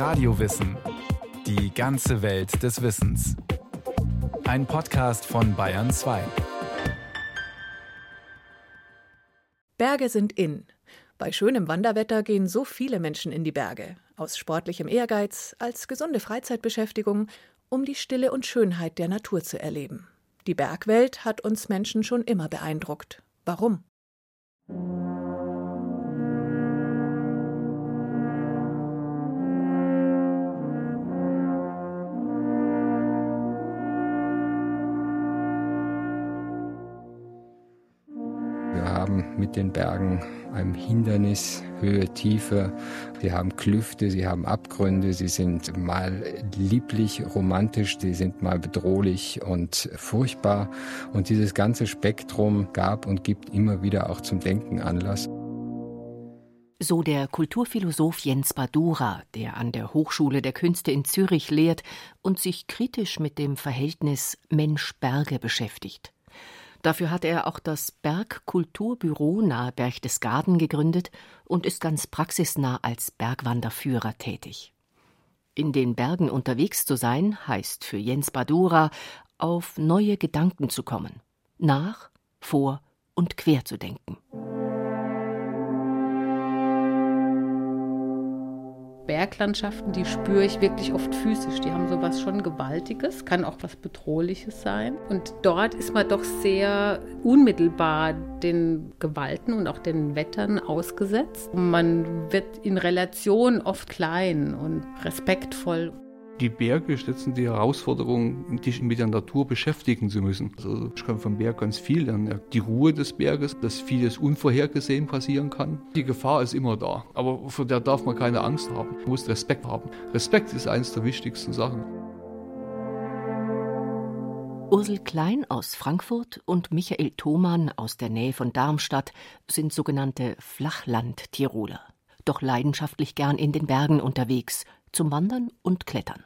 Radiowissen. Die ganze Welt des Wissens. Ein Podcast von Bayern 2. Berge sind in. Bei schönem Wanderwetter gehen so viele Menschen in die Berge. Aus sportlichem Ehrgeiz, als gesunde Freizeitbeschäftigung, um die Stille und Schönheit der Natur zu erleben. Die Bergwelt hat uns Menschen schon immer beeindruckt. Warum? Mit den Bergen ein Hindernis, Höhe, Tiefe. Sie haben Klüfte, sie haben Abgründe, sie sind mal lieblich, romantisch, sie sind mal bedrohlich und furchtbar. Und dieses ganze Spektrum gab und gibt immer wieder auch zum Denken Anlass. So der Kulturphilosoph Jens Badura, der an der Hochschule der Künste in Zürich lehrt und sich kritisch mit dem Verhältnis Mensch-Berge beschäftigt. Dafür hat er auch das Bergkulturbüro nahe Berchtesgaden gegründet und ist ganz praxisnah als Bergwanderführer tätig. In den Bergen unterwegs zu sein, heißt für Jens Badura, auf neue Gedanken zu kommen, nach, vor und quer zu denken. Berglandschaften, die spüre ich wirklich oft physisch. Die haben sowas schon Gewaltiges, kann auch was Bedrohliches sein. Und dort ist man doch sehr unmittelbar den Gewalten und auch den Wettern ausgesetzt. Man wird in Relation oft klein und respektvoll die Berge setzen die Herausforderung, dich mit der Natur beschäftigen zu müssen. Also ich kann vom Berg ganz viel lernen. Die Ruhe des Berges, dass vieles unvorhergesehen passieren kann. Die Gefahr ist immer da, aber vor der darf man keine Angst haben. Man muss Respekt haben. Respekt ist eines der wichtigsten Sachen. Ursel Klein aus Frankfurt und Michael Thomann aus der Nähe von Darmstadt sind sogenannte Flachland-Tiroler. Doch leidenschaftlich gern in den Bergen unterwegs, zum Wandern und Klettern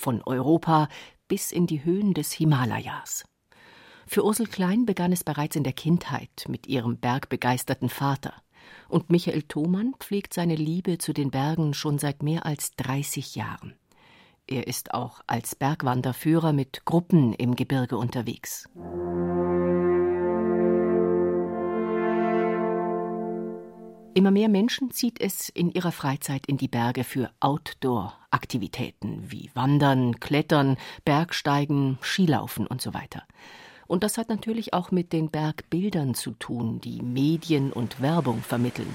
von Europa bis in die Höhen des Himalayas. Für Ursel Klein begann es bereits in der Kindheit mit ihrem bergbegeisterten Vater. Und Michael Thomann pflegt seine Liebe zu den Bergen schon seit mehr als 30 Jahren. Er ist auch als Bergwanderführer mit Gruppen im Gebirge unterwegs. Immer mehr Menschen zieht es in ihrer Freizeit in die Berge für Outdoor-Aktivitäten wie Wandern, Klettern, Bergsteigen, Skilaufen und so weiter. Und das hat natürlich auch mit den Bergbildern zu tun, die Medien und Werbung vermitteln.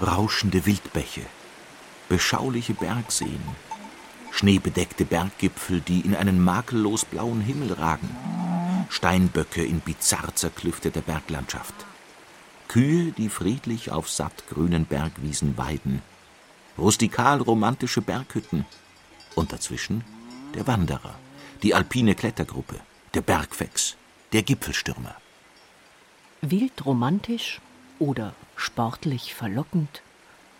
Rauschende Wildbäche, beschauliche Bergseen, schneebedeckte Berggipfel, die in einen makellos blauen Himmel ragen, Steinböcke in bizarr zerklüfteter Berglandschaft. Kühe, die friedlich auf sattgrünen Bergwiesen weiden, rustikal romantische Berghütten und dazwischen der Wanderer, die alpine Klettergruppe, der Bergfex, der Gipfelstürmer. Wild romantisch oder sportlich verlockend?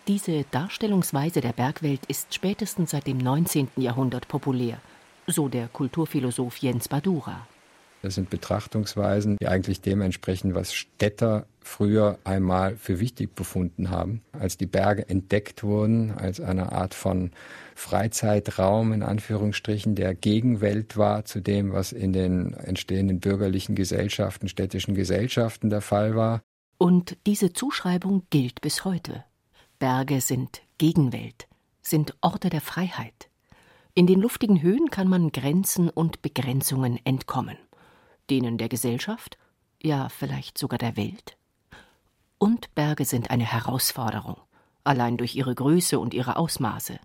Diese Darstellungsweise der Bergwelt ist spätestens seit dem 19. Jahrhundert populär, so der Kulturphilosoph Jens Badura. Das sind Betrachtungsweisen, die eigentlich dementsprechend, was Städter früher einmal für wichtig befunden haben, als die Berge entdeckt wurden, als eine Art von Freizeitraum in Anführungsstrichen, der Gegenwelt war zu dem, was in den entstehenden bürgerlichen Gesellschaften, städtischen Gesellschaften der Fall war. Und diese Zuschreibung gilt bis heute. Berge sind Gegenwelt, sind Orte der Freiheit. In den luftigen Höhen kann man Grenzen und Begrenzungen entkommen denen der Gesellschaft, ja vielleicht sogar der Welt. Und Berge sind eine Herausforderung, allein durch ihre Größe und ihre Ausmaße.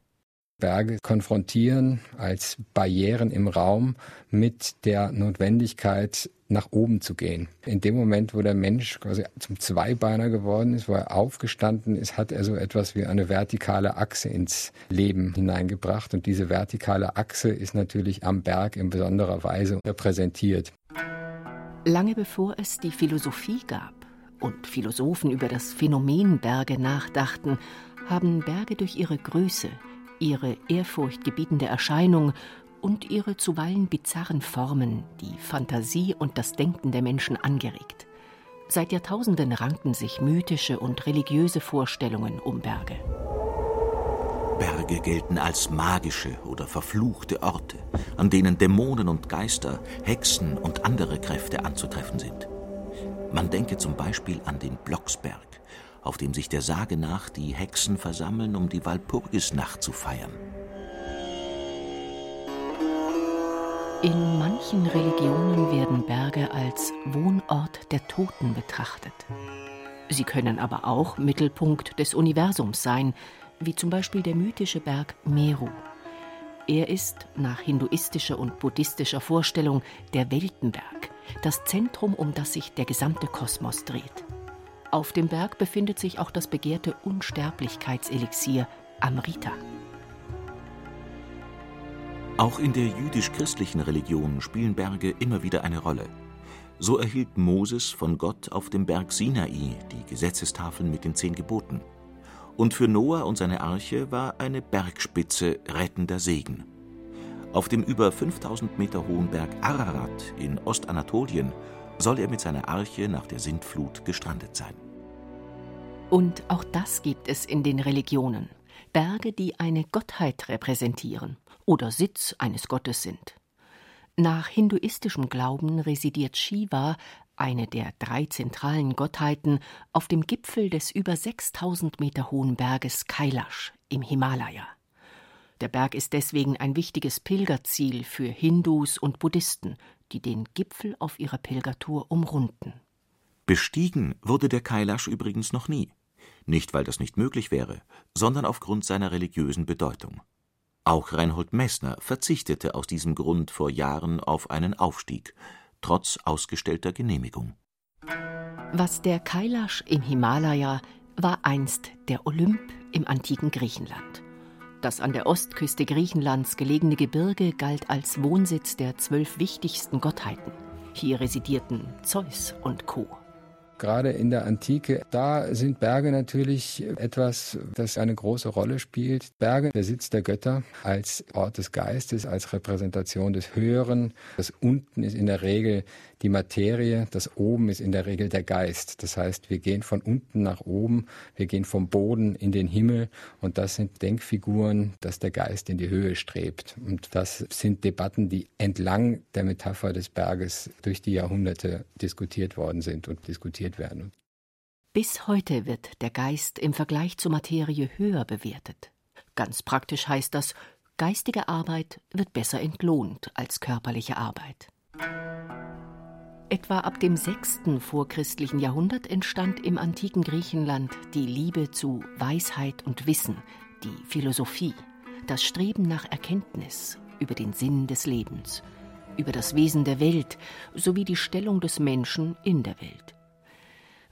Berge konfrontieren als Barrieren im Raum mit der Notwendigkeit, nach oben zu gehen. In dem Moment, wo der Mensch quasi zum Zweibeiner geworden ist, wo er aufgestanden ist, hat er so etwas wie eine vertikale Achse ins Leben hineingebracht. Und diese vertikale Achse ist natürlich am Berg in besonderer Weise repräsentiert. Lange bevor es die Philosophie gab und Philosophen über das Phänomen Berge nachdachten, haben Berge durch ihre Größe, ihre ehrfurchtgebietende Erscheinung und ihre zuweilen bizarren Formen die Fantasie und das Denken der Menschen angeregt. Seit Jahrtausenden ranken sich mythische und religiöse Vorstellungen um Berge. Berge gelten als magische oder verfluchte Orte, an denen Dämonen und Geister, Hexen und andere Kräfte anzutreffen sind. Man denke zum Beispiel an den Blocksberg, auf dem sich der Sage nach die Hexen versammeln, um die Walpurgisnacht zu feiern. In manchen Religionen werden Berge als Wohnort der Toten betrachtet. Sie können aber auch Mittelpunkt des Universums sein, wie zum Beispiel der mythische Berg Meru. Er ist nach hinduistischer und buddhistischer Vorstellung der Weltenberg, das Zentrum, um das sich der gesamte Kosmos dreht. Auf dem Berg befindet sich auch das begehrte Unsterblichkeitselixier Amrita. Auch in der jüdisch-christlichen Religion spielen Berge immer wieder eine Rolle. So erhielt Moses von Gott auf dem Berg Sinai die Gesetzestafeln mit den zehn Geboten. Und für Noah und seine Arche war eine Bergspitze rettender Segen. Auf dem über 5000 Meter hohen Berg Ararat in Ostanatolien soll er mit seiner Arche nach der Sintflut gestrandet sein. Und auch das gibt es in den Religionen. Berge, die eine Gottheit repräsentieren oder Sitz eines Gottes sind. Nach hinduistischem Glauben residiert Shiva, eine der drei zentralen Gottheiten, auf dem Gipfel des über 6000 Meter hohen Berges Kailash im Himalaya. Der Berg ist deswegen ein wichtiges Pilgerziel für Hindus und Buddhisten, die den Gipfel auf ihrer Pilgertour umrunden. Bestiegen wurde der Kailash übrigens noch nie. Nicht, weil das nicht möglich wäre, sondern aufgrund seiner religiösen Bedeutung. Auch Reinhold Messner verzichtete aus diesem Grund vor Jahren auf einen Aufstieg, trotz ausgestellter Genehmigung. Was der Kailash im Himalaya war einst der Olymp im antiken Griechenland. Das an der Ostküste Griechenlands gelegene Gebirge galt als Wohnsitz der zwölf wichtigsten Gottheiten. Hier residierten Zeus und Co gerade in der Antike, da sind Berge natürlich etwas, das eine große Rolle spielt. Berge, der Sitz der Götter als Ort des Geistes, als Repräsentation des Höheren. Das unten ist in der Regel die Materie, das oben ist in der Regel der Geist. Das heißt, wir gehen von unten nach oben, wir gehen vom Boden in den Himmel und das sind Denkfiguren, dass der Geist in die Höhe strebt. Und das sind Debatten, die entlang der Metapher des Berges durch die Jahrhunderte diskutiert worden sind und diskutiert bewertet werden. Bis heute wird der Geist im Vergleich zur Materie höher bewertet. Ganz praktisch heißt das, geistige Arbeit wird besser entlohnt als körperliche Arbeit. Etwa ab dem 6. vorchristlichen Jahrhundert entstand im antiken Griechenland die Liebe zu Weisheit und Wissen, die Philosophie, das Streben nach Erkenntnis über den Sinn des Lebens, über das Wesen der Welt sowie die Stellung des Menschen in der Welt.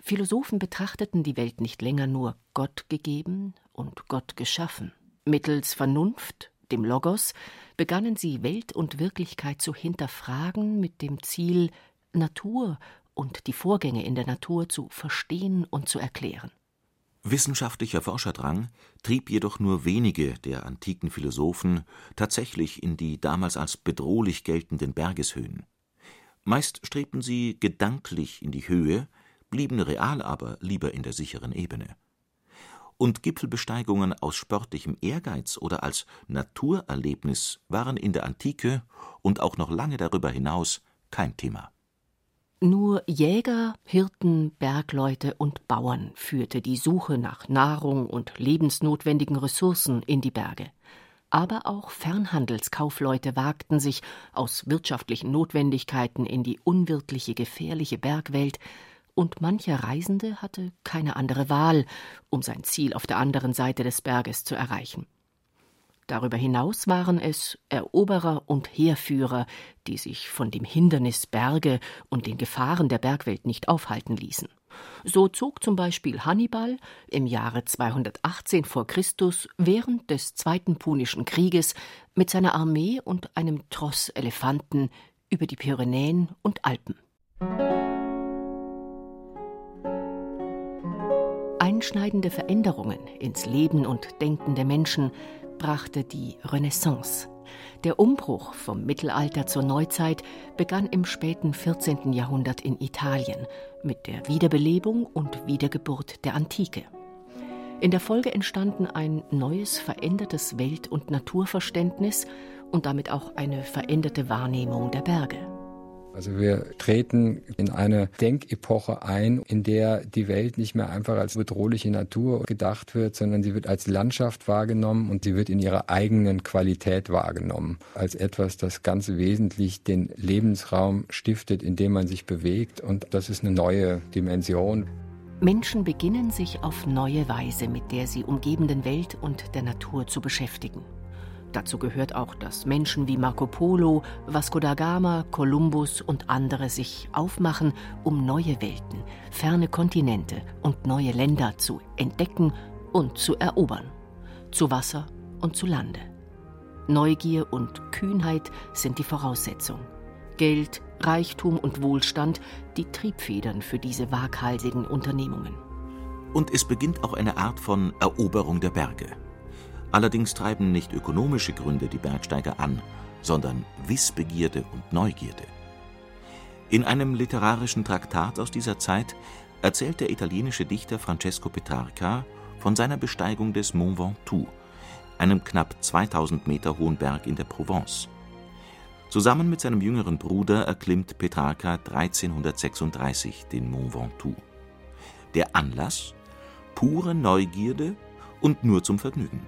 Philosophen betrachteten die Welt nicht länger nur Gott gegeben und Gott geschaffen. Mittels Vernunft, dem Logos, begannen sie Welt und Wirklichkeit zu hinterfragen mit dem Ziel, Natur und die Vorgänge in der Natur zu verstehen und zu erklären. Wissenschaftlicher Forscherdrang trieb jedoch nur wenige der antiken Philosophen tatsächlich in die damals als bedrohlich geltenden Bergeshöhen. Meist strebten sie gedanklich in die Höhe, blieben real aber lieber in der sicheren Ebene. Und Gipfelbesteigungen aus sportlichem Ehrgeiz oder als Naturerlebnis waren in der Antike und auch noch lange darüber hinaus kein Thema. Nur Jäger, Hirten, Bergleute und Bauern führte die Suche nach Nahrung und lebensnotwendigen Ressourcen in die Berge. Aber auch Fernhandelskaufleute wagten sich aus wirtschaftlichen Notwendigkeiten in die unwirtliche, gefährliche Bergwelt, und mancher Reisende hatte keine andere Wahl, um sein Ziel auf der anderen Seite des Berges zu erreichen. Darüber hinaus waren es Eroberer und Heerführer, die sich von dem Hindernis Berge und den Gefahren der Bergwelt nicht aufhalten ließen. So zog zum Beispiel Hannibal im Jahre 218 vor Christus während des Zweiten Punischen Krieges mit seiner Armee und einem Tross Elefanten über die Pyrenäen und Alpen. Einschneidende Veränderungen ins Leben und Denken der Menschen brachte die Renaissance. Der Umbruch vom Mittelalter zur Neuzeit begann im späten 14. Jahrhundert in Italien mit der Wiederbelebung und Wiedergeburt der Antike. In der Folge entstanden ein neues, verändertes Welt- und Naturverständnis und damit auch eine veränderte Wahrnehmung der Berge. Also wir treten in eine Denkepoche ein, in der die Welt nicht mehr einfach als bedrohliche Natur gedacht wird, sondern sie wird als Landschaft wahrgenommen und sie wird in ihrer eigenen Qualität wahrgenommen. Als etwas, das ganz wesentlich den Lebensraum stiftet, in dem man sich bewegt. Und das ist eine neue Dimension. Menschen beginnen sich auf neue Weise mit der sie umgebenden Welt und der Natur zu beschäftigen. Dazu gehört auch, dass Menschen wie Marco Polo, Vasco da Gama, Kolumbus und andere sich aufmachen, um neue Welten, ferne Kontinente und neue Länder zu entdecken und zu erobern. Zu Wasser und zu Lande. Neugier und Kühnheit sind die Voraussetzung. Geld, Reichtum und Wohlstand die Triebfedern für diese waghalsigen Unternehmungen. Und es beginnt auch eine Art von Eroberung der Berge. Allerdings treiben nicht ökonomische Gründe die Bergsteiger an, sondern Wissbegierde und Neugierde. In einem literarischen Traktat aus dieser Zeit erzählt der italienische Dichter Francesco Petrarca von seiner Besteigung des Mont Ventoux, einem knapp 2000 Meter hohen Berg in der Provence. Zusammen mit seinem jüngeren Bruder erklimmt Petrarca 1336 den Mont Ventoux. Der Anlass? Pure Neugierde und nur zum Vergnügen.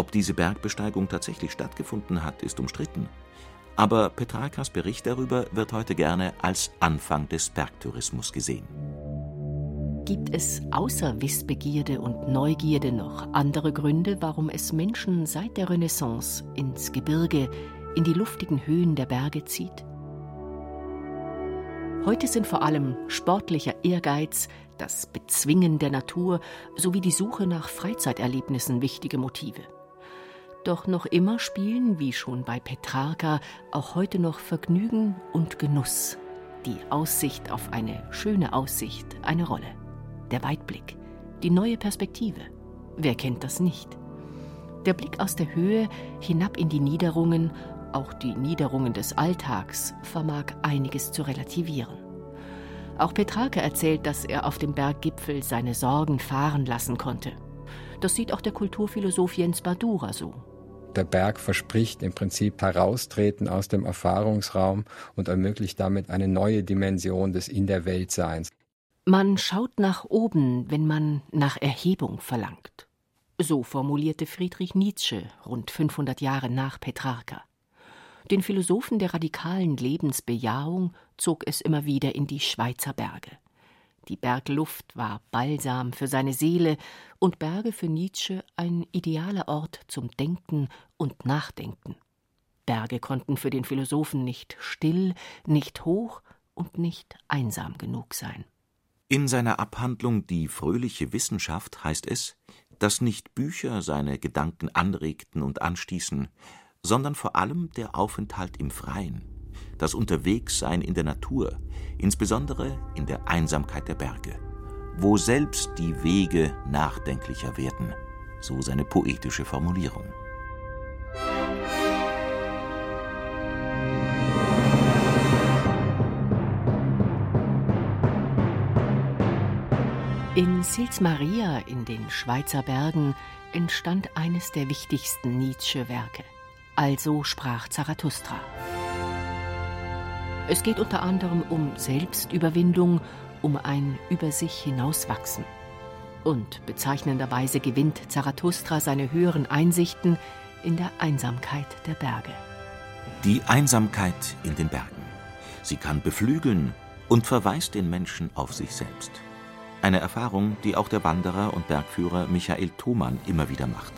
Ob diese Bergbesteigung tatsächlich stattgefunden hat, ist umstritten. Aber Petrarkas Bericht darüber wird heute gerne als Anfang des Bergtourismus gesehen. Gibt es außer Wissbegierde und Neugierde noch andere Gründe, warum es Menschen seit der Renaissance ins Gebirge, in die luftigen Höhen der Berge zieht? Heute sind vor allem sportlicher Ehrgeiz, das Bezwingen der Natur sowie die Suche nach Freizeiterlebnissen wichtige Motive. Doch noch immer spielen, wie schon bei Petrarca, auch heute noch Vergnügen und Genuss, die Aussicht auf eine schöne Aussicht eine Rolle. Der Weitblick, die neue Perspektive. Wer kennt das nicht? Der Blick aus der Höhe hinab in die Niederungen, auch die Niederungen des Alltags, vermag einiges zu relativieren. Auch Petrarca erzählt, dass er auf dem Berggipfel seine Sorgen fahren lassen konnte. Das sieht auch der Kulturphilosoph Jens Badura so. Der Berg verspricht im Prinzip Heraustreten aus dem Erfahrungsraum und ermöglicht damit eine neue Dimension des In der Weltseins. Man schaut nach oben, wenn man nach Erhebung verlangt. So formulierte Friedrich Nietzsche rund 500 Jahre nach Petrarca. Den Philosophen der radikalen Lebensbejahung zog es immer wieder in die Schweizer Berge. Die Bergluft war Balsam für seine Seele und Berge für Nietzsche ein idealer Ort zum Denken und Nachdenken. Berge konnten für den Philosophen nicht still, nicht hoch und nicht einsam genug sein. In seiner Abhandlung Die fröhliche Wissenschaft heißt es, dass nicht Bücher seine Gedanken anregten und anstießen, sondern vor allem der Aufenthalt im Freien, das Unterwegssein in der Natur, insbesondere in der Einsamkeit der Berge, wo selbst die Wege nachdenklicher werden, so seine poetische Formulierung. In Sils Maria in den Schweizer Bergen entstand eines der wichtigsten Nietzsche-Werke. Also sprach Zarathustra. Es geht unter anderem um Selbstüberwindung, um ein über sich hinauswachsen. Und bezeichnenderweise gewinnt Zarathustra seine höheren Einsichten in der Einsamkeit der Berge. Die Einsamkeit in den Bergen. Sie kann beflügeln und verweist den Menschen auf sich selbst. Eine Erfahrung, die auch der Wanderer und Bergführer Michael Thomann immer wieder macht.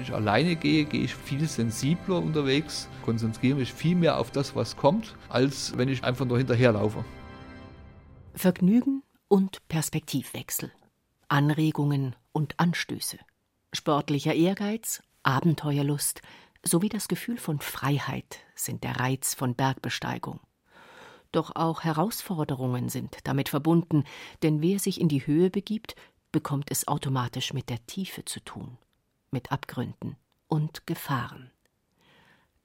Ich alleine gehe, gehe ich viel sensibler unterwegs, konzentriere mich viel mehr auf das, was kommt, als wenn ich einfach nur hinterherlaufe. Vergnügen und Perspektivwechsel, Anregungen und Anstöße, sportlicher Ehrgeiz, Abenteuerlust sowie das Gefühl von Freiheit sind der Reiz von Bergbesteigung. Doch auch Herausforderungen sind damit verbunden, denn wer sich in die Höhe begibt, bekommt es automatisch mit der Tiefe zu tun mit Abgründen und Gefahren.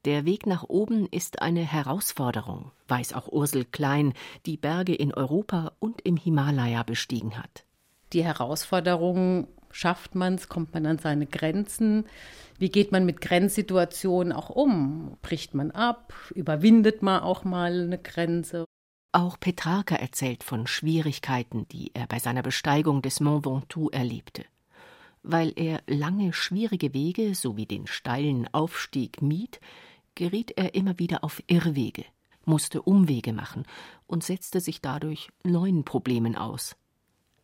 Der Weg nach oben ist eine Herausforderung, weiß auch Ursel Klein, die Berge in Europa und im Himalaya bestiegen hat. Die Herausforderung Schafft man es? Kommt man an seine Grenzen? Wie geht man mit Grenzsituationen auch um? Bricht man ab? Überwindet man auch mal eine Grenze? Auch Petrarca erzählt von Schwierigkeiten, die er bei seiner Besteigung des Mont Ventoux erlebte. Weil er lange schwierige Wege sowie den steilen Aufstieg mied, geriet er immer wieder auf Irrwege, musste Umwege machen und setzte sich dadurch neuen Problemen aus.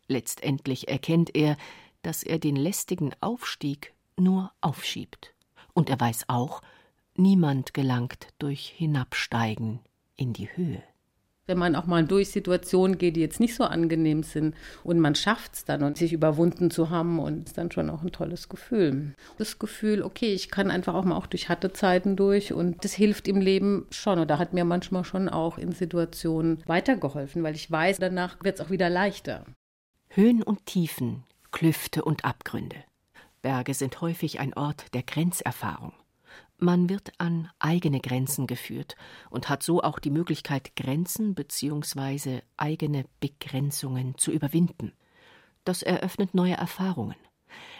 Letztendlich erkennt er, dass er den lästigen Aufstieg nur aufschiebt. Und er weiß auch, niemand gelangt durch Hinabsteigen in die Höhe wenn man auch mal durch Situationen geht, die jetzt nicht so angenehm sind und man schafft es dann und sich überwunden zu haben und ist dann schon auch ein tolles Gefühl. Das Gefühl, okay, ich kann einfach auch mal auch durch harte Zeiten durch und das hilft im Leben schon oder hat mir manchmal schon auch in Situationen weitergeholfen, weil ich weiß, danach wird es auch wieder leichter. Höhen und Tiefen, Klüfte und Abgründe. Berge sind häufig ein Ort der Grenzerfahrung. Man wird an eigene Grenzen geführt und hat so auch die Möglichkeit, Grenzen bzw. eigene Begrenzungen zu überwinden. Das eröffnet neue Erfahrungen.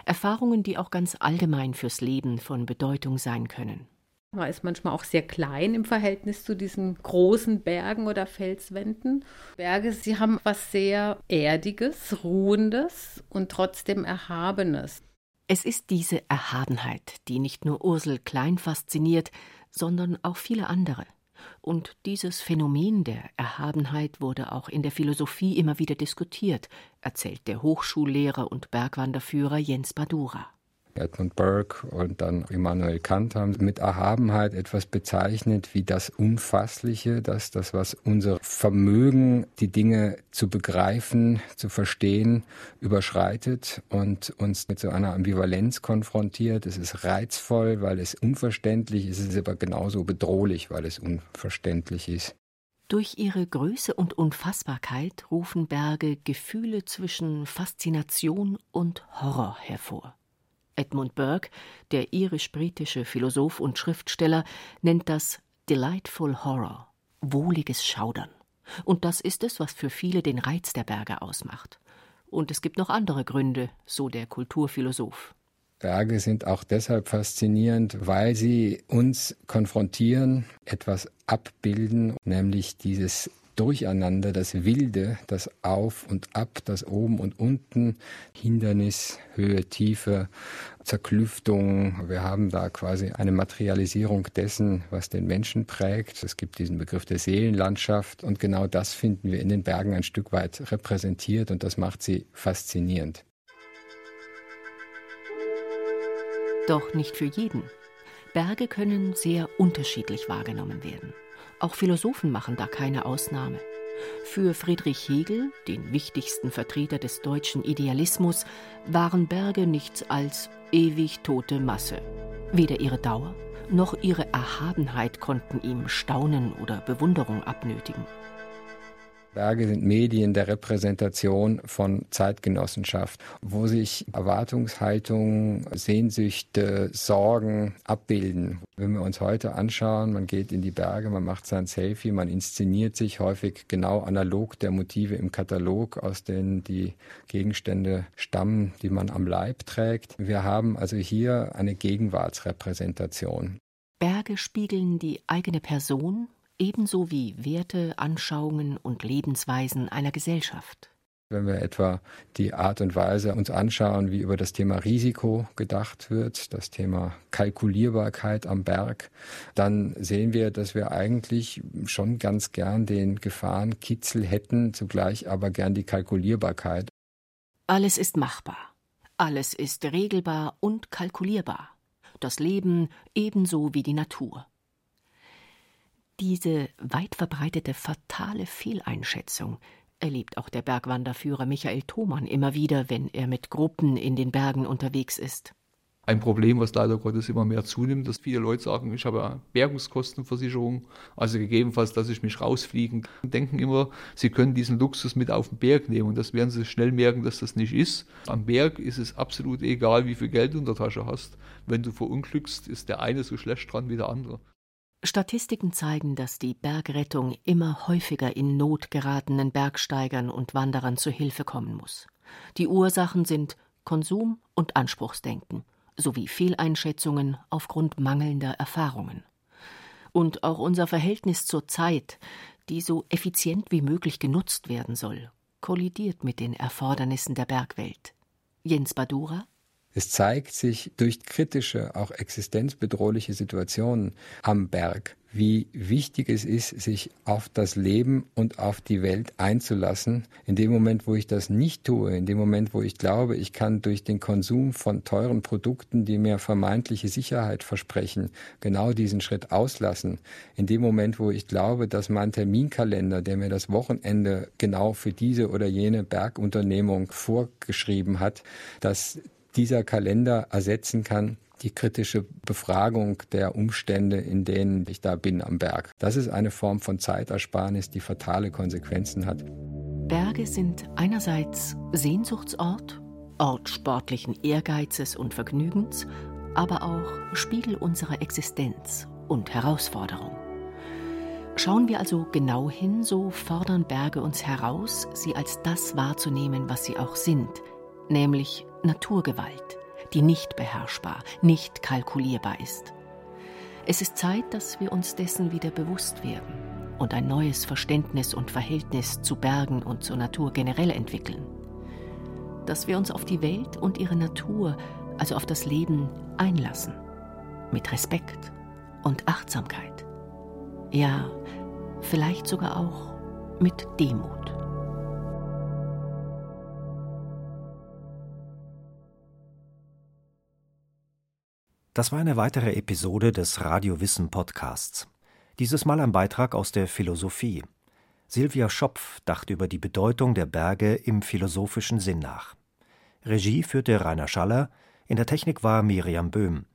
Erfahrungen, die auch ganz allgemein fürs Leben von Bedeutung sein können. Man ist manchmal auch sehr klein im Verhältnis zu diesen großen Bergen oder Felswänden. Berge, sie haben was sehr Erdiges, Ruhendes und trotzdem Erhabenes. Es ist diese Erhabenheit, die nicht nur Ursel Klein fasziniert, sondern auch viele andere. Und dieses Phänomen der Erhabenheit wurde auch in der Philosophie immer wieder diskutiert, erzählt der Hochschullehrer und Bergwanderführer Jens Badura. Edmund Burke und dann Immanuel Kant haben mit Erhabenheit etwas bezeichnet wie das Unfassliche, das, das, was unser Vermögen, die Dinge zu begreifen, zu verstehen, überschreitet und uns mit so einer Ambivalenz konfrontiert. Es ist reizvoll, weil es unverständlich ist, es ist aber genauso bedrohlich, weil es unverständlich ist. Durch ihre Größe und Unfassbarkeit rufen Berge Gefühle zwischen Faszination und Horror hervor. Edmund Burke, der irisch-britische Philosoph und Schriftsteller, nennt das Delightful Horror, wohliges Schaudern. Und das ist es, was für viele den Reiz der Berge ausmacht. Und es gibt noch andere Gründe, so der Kulturphilosoph. Berge sind auch deshalb faszinierend, weil sie uns konfrontieren, etwas abbilden, nämlich dieses Durcheinander, das Wilde, das Auf und Ab, das Oben und Unten, Hindernis, Höhe, Tiefe, Zerklüftung. Wir haben da quasi eine Materialisierung dessen, was den Menschen prägt. Es gibt diesen Begriff der Seelenlandschaft und genau das finden wir in den Bergen ein Stück weit repräsentiert und das macht sie faszinierend. Doch nicht für jeden. Berge können sehr unterschiedlich wahrgenommen werden. Auch Philosophen machen da keine Ausnahme. Für Friedrich Hegel, den wichtigsten Vertreter des deutschen Idealismus, waren Berge nichts als ewig tote Masse. Weder ihre Dauer noch ihre Erhabenheit konnten ihm Staunen oder Bewunderung abnötigen. Berge sind Medien der Repräsentation von Zeitgenossenschaft, wo sich Erwartungshaltungen, Sehnsüchte, Sorgen abbilden. Wenn wir uns heute anschauen, man geht in die Berge, man macht sein Selfie, man inszeniert sich häufig genau analog der Motive im Katalog, aus denen die Gegenstände stammen, die man am Leib trägt. Wir haben also hier eine Gegenwartsrepräsentation. Berge spiegeln die eigene Person ebenso wie Werte, Anschauungen und Lebensweisen einer Gesellschaft. Wenn wir etwa die Art und Weise uns anschauen, wie über das Thema Risiko gedacht wird, das Thema Kalkulierbarkeit am Berg, dann sehen wir, dass wir eigentlich schon ganz gern den Gefahrenkitzel hätten, zugleich aber gern die Kalkulierbarkeit. Alles ist machbar. Alles ist regelbar und kalkulierbar. Das Leben ebenso wie die Natur. Diese weit verbreitete fatale Fehleinschätzung erlebt auch der Bergwanderführer Michael Thomann immer wieder, wenn er mit Gruppen in den Bergen unterwegs ist. Ein Problem, was leider Gottes immer mehr zunimmt, dass viele Leute sagen, ich habe eine Bergungskostenversicherung, also gegebenenfalls, dass ich mich rausfliegen kann, denken immer, sie können diesen Luxus mit auf den Berg nehmen und das werden sie schnell merken, dass das nicht ist. Am Berg ist es absolut egal, wie viel Geld du in der Tasche hast. Wenn du verunglückst, ist der eine so schlecht dran wie der andere. Statistiken zeigen, dass die Bergrettung immer häufiger in Not geratenen Bergsteigern und Wanderern zu Hilfe kommen muss. Die Ursachen sind Konsum und Anspruchsdenken sowie Fehleinschätzungen aufgrund mangelnder Erfahrungen. Und auch unser Verhältnis zur Zeit, die so effizient wie möglich genutzt werden soll, kollidiert mit den Erfordernissen der Bergwelt. Jens Badura es zeigt sich durch kritische, auch existenzbedrohliche Situationen am Berg, wie wichtig es ist, sich auf das Leben und auf die Welt einzulassen. In dem Moment, wo ich das nicht tue, in dem Moment, wo ich glaube, ich kann durch den Konsum von teuren Produkten, die mir vermeintliche Sicherheit versprechen, genau diesen Schritt auslassen. In dem Moment, wo ich glaube, dass mein Terminkalender, der mir das Wochenende genau für diese oder jene Bergunternehmung vorgeschrieben hat, dass dieser Kalender ersetzen kann, die kritische Befragung der Umstände, in denen ich da bin am Berg. Das ist eine Form von Zeitersparnis, die fatale Konsequenzen hat. Berge sind einerseits Sehnsuchtsort, Ort sportlichen Ehrgeizes und Vergnügens, aber auch Spiegel unserer Existenz und Herausforderung. Schauen wir also genau hin, so fordern Berge uns heraus, sie als das wahrzunehmen, was sie auch sind, nämlich Naturgewalt, die nicht beherrschbar, nicht kalkulierbar ist. Es ist Zeit, dass wir uns dessen wieder bewusst werden und ein neues Verständnis und Verhältnis zu Bergen und zur Natur generell entwickeln. Dass wir uns auf die Welt und ihre Natur, also auf das Leben, einlassen. Mit Respekt und Achtsamkeit. Ja, vielleicht sogar auch mit Demut. Das war eine weitere Episode des Radio Wissen Podcasts. Dieses Mal ein Beitrag aus der Philosophie. Silvia Schopf dachte über die Bedeutung der Berge im philosophischen Sinn nach. Regie führte Rainer Schaller, in der Technik war Miriam Böhm.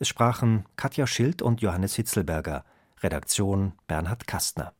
Es sprachen Katja Schild und Johannes Hitzelberger, Redaktion Bernhard Kastner.